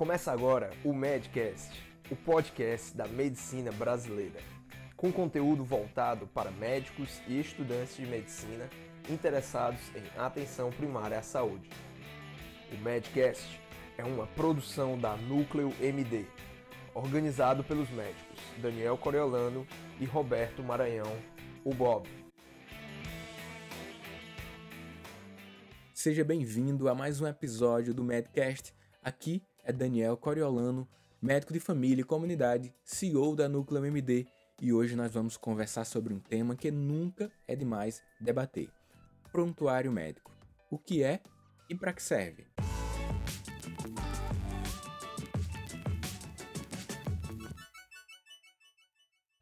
Começa agora o Medcast, o podcast da medicina brasileira, com conteúdo voltado para médicos e estudantes de medicina interessados em atenção primária à saúde. O Medcast é uma produção da Núcleo MD, organizado pelos médicos Daniel Coriolano e Roberto Maranhão, o Bob. Seja bem-vindo a mais um episódio do Medcast. Aqui é Daniel Coriolano, médico de família e comunidade, CEO da Núcleo MD, e hoje nós vamos conversar sobre um tema que nunca é demais debater: prontuário médico. O que é e para que serve?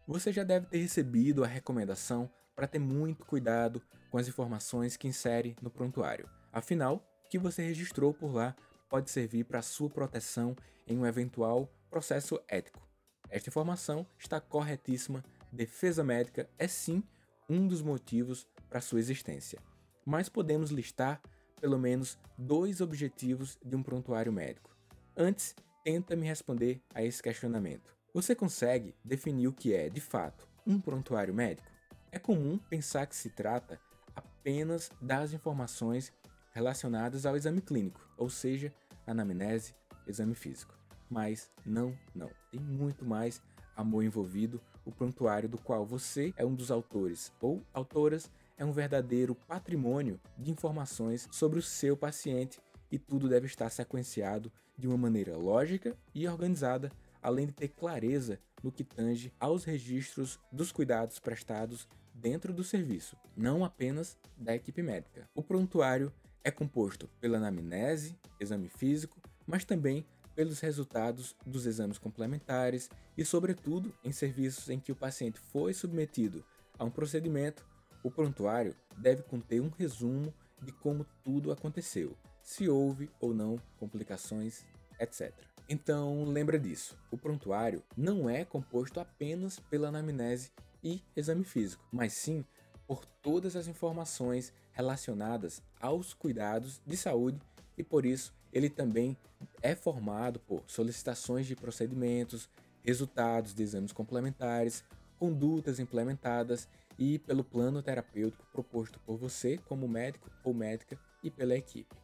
Você já deve ter recebido a recomendação para ter muito cuidado com as informações que insere no prontuário. Afinal, o que você registrou por lá pode servir para sua proteção em um eventual processo ético. Esta informação está corretíssima. Defesa médica é sim um dos motivos para sua existência. Mas podemos listar pelo menos dois objetivos de um prontuário médico. Antes, tenta me responder a esse questionamento. Você consegue definir o que é, de fato, um prontuário médico? É comum pensar que se trata apenas das informações relacionadas ao exame clínico, ou seja, anamnese, exame físico. Mas não, não. Tem muito mais amor envolvido. O prontuário do qual você é um dos autores ou autoras é um verdadeiro patrimônio de informações sobre o seu paciente e tudo deve estar sequenciado de uma maneira lógica e organizada, além de ter clareza no que tange aos registros dos cuidados prestados dentro do serviço, não apenas da equipe médica. O prontuário é composto pela anamnese, exame físico, mas também pelos resultados dos exames complementares e, sobretudo, em serviços em que o paciente foi submetido a um procedimento, o prontuário deve conter um resumo de como tudo aconteceu, se houve ou não complicações, etc. Então, lembra disso. O prontuário não é composto apenas pela anamnese e exame físico, mas sim por todas as informações relacionadas aos cuidados de saúde e por isso ele também é formado por solicitações de procedimentos, resultados de exames complementares, condutas implementadas e pelo plano terapêutico proposto por você como médico ou médica e pela equipe.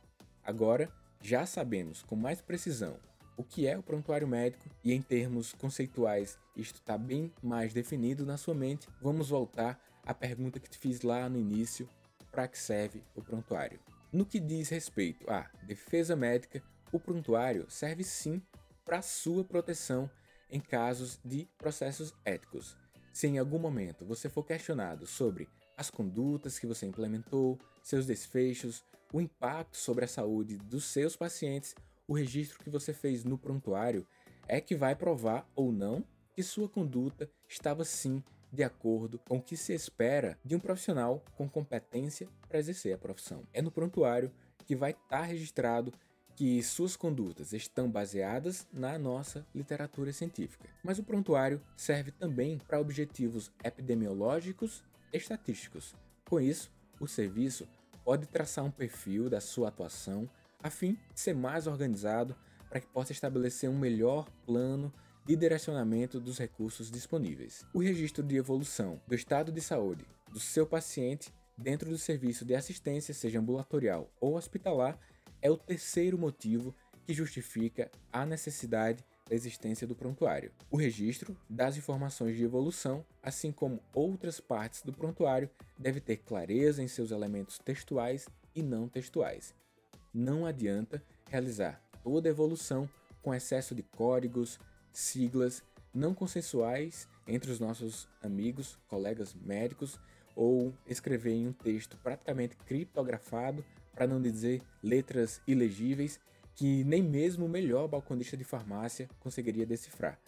Agora, já sabemos com mais precisão o que é o prontuário médico e em termos conceituais isto está bem mais definido na sua mente, vamos voltar à pergunta que te fiz lá no início, para que serve o prontuário? No que diz respeito à defesa médica, o prontuário serve sim para sua proteção em casos de processos éticos. Se em algum momento você for questionado sobre as condutas que você implementou, seus desfechos, o impacto sobre a saúde dos seus pacientes o registro que você fez no prontuário é que vai provar ou não que sua conduta estava sim de acordo com o que se espera de um profissional com competência para exercer a profissão. É no prontuário que vai estar tá registrado que suas condutas estão baseadas na nossa literatura científica. Mas o prontuário serve também para objetivos epidemiológicos e estatísticos. Com isso, o serviço pode traçar um perfil da sua atuação a fim de ser mais organizado para que possa estabelecer um melhor plano de direcionamento dos recursos disponíveis. O registro de evolução do estado de saúde do seu paciente dentro do serviço de assistência, seja ambulatorial ou hospitalar, é o terceiro motivo que justifica a necessidade da existência do prontuário. O registro das informações de evolução, assim como outras partes do prontuário, deve ter clareza em seus elementos textuais e não textuais não adianta realizar toda a evolução com excesso de códigos, siglas não consensuais entre os nossos amigos, colegas médicos, ou escrever em um texto praticamente criptografado, para não dizer letras ilegíveis, que nem mesmo o melhor balconista de farmácia conseguiria decifrar.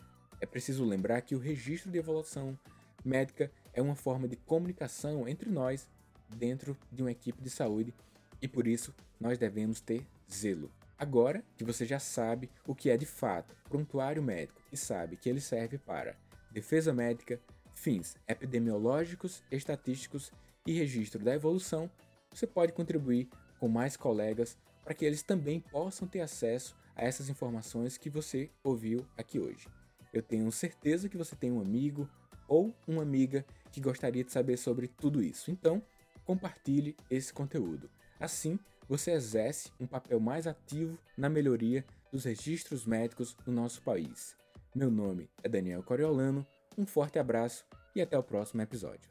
É preciso lembrar que o registro de evolução médica é uma forma de comunicação entre nós dentro de uma equipe de saúde e por isso nós devemos ter zelo. Agora que você já sabe o que é de fato prontuário médico e sabe que ele serve para defesa médica, fins epidemiológicos, estatísticos e registro da evolução, você pode contribuir com mais colegas para que eles também possam ter acesso a essas informações que você ouviu aqui hoje. Eu tenho certeza que você tem um amigo ou uma amiga que gostaria de saber sobre tudo isso. Então, compartilhe esse conteúdo. Assim, você exerce um papel mais ativo na melhoria dos registros médicos no nosso país. Meu nome é Daniel Coriolano, um forte abraço e até o próximo episódio.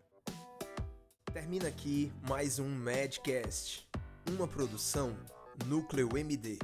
Termina aqui mais um Madcast, uma produção Núcleo MD.